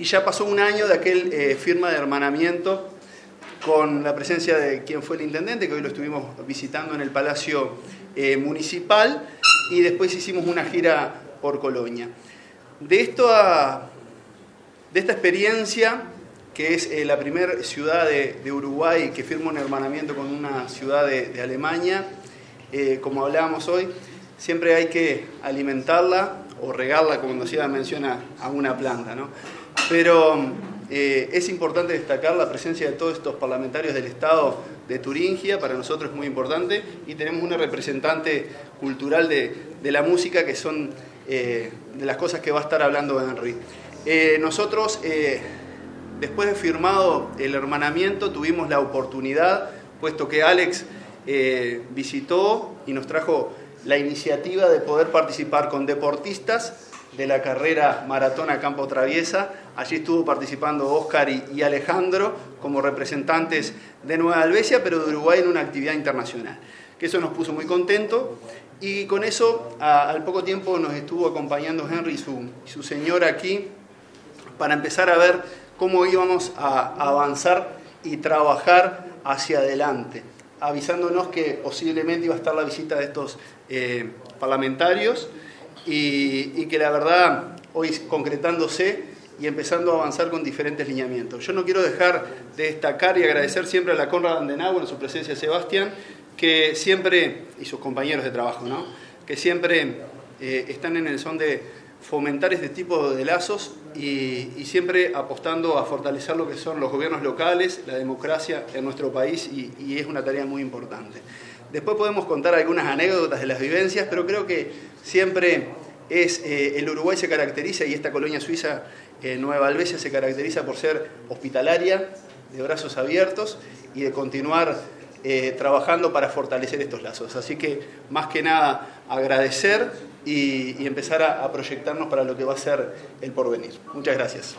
y ya pasó un año de aquel eh, firma de hermanamiento con la presencia de quien fue el intendente, que hoy lo estuvimos visitando en el Palacio eh, Municipal, y después hicimos una gira por Colonia. De, esto de esta experiencia, que es eh, la primera ciudad de, Uruguay que firma un hermanamiento con una ciudad de, Alemania, como hablábamos hoy, siempre hay que alimentarla o regarla, como nos menciona, a una planta. ¿no? Pero eh, es importante destacar la presencia de todos estos parlamentarios del Estado de Turingia, para nosotros es muy importante, y tenemos una representante cultural de, la música que son eh, de las cosas que va a estar hablando Henry. Eh, nosotros, después de firmado el hermanamiento, tuvimos la oportunidad, puesto que Alex visitó y nos trajo la iniciativa de poder participar con deportistas de la carrera maratona Campo Traviesa. Allí estuvo participando Oscar y, Alejandro como representantes de Nueva Albesia, pero de Uruguay en una actividad internacional. Que eso nos puso muy contentos. Y con eso, al poco tiempo, nos estuvo acompañando Henry y su, su señora aquí para empezar a ver cómo íbamos a avanzar y trabajar hacia adelante, avisándonos que posiblemente iba a estar la visita de estos eh, parlamentarios y, que la verdad hoy concretándose y empezando a avanzar con diferentes lineamientos. Yo no quiero dejar de destacar y agradecer siempre a la Conrad Andenau en su presencia Sebastián, que siempre, y sus compañeros de trabajo, ¿no? que siempre eh, están en el son de fomentar este tipo de lazos y, siempre apostando a fortalecer lo que son los gobiernos locales, la democracia en nuestro país y es una tarea muy importante. Después podemos contar algunas anécdotas de las vivencias, pero creo que siempre es, eh, el Uruguay se caracteriza y esta colonia suiza, eh, Nueva Albesia, se caracteriza por ser hospitalaria, de brazos abiertos y de continuar eh, trabajando para fortalecer estos lazos. Así que más que nada agradecer y, empezar a proyectarnos para lo que va a ser el porvenir. Muchas gracias.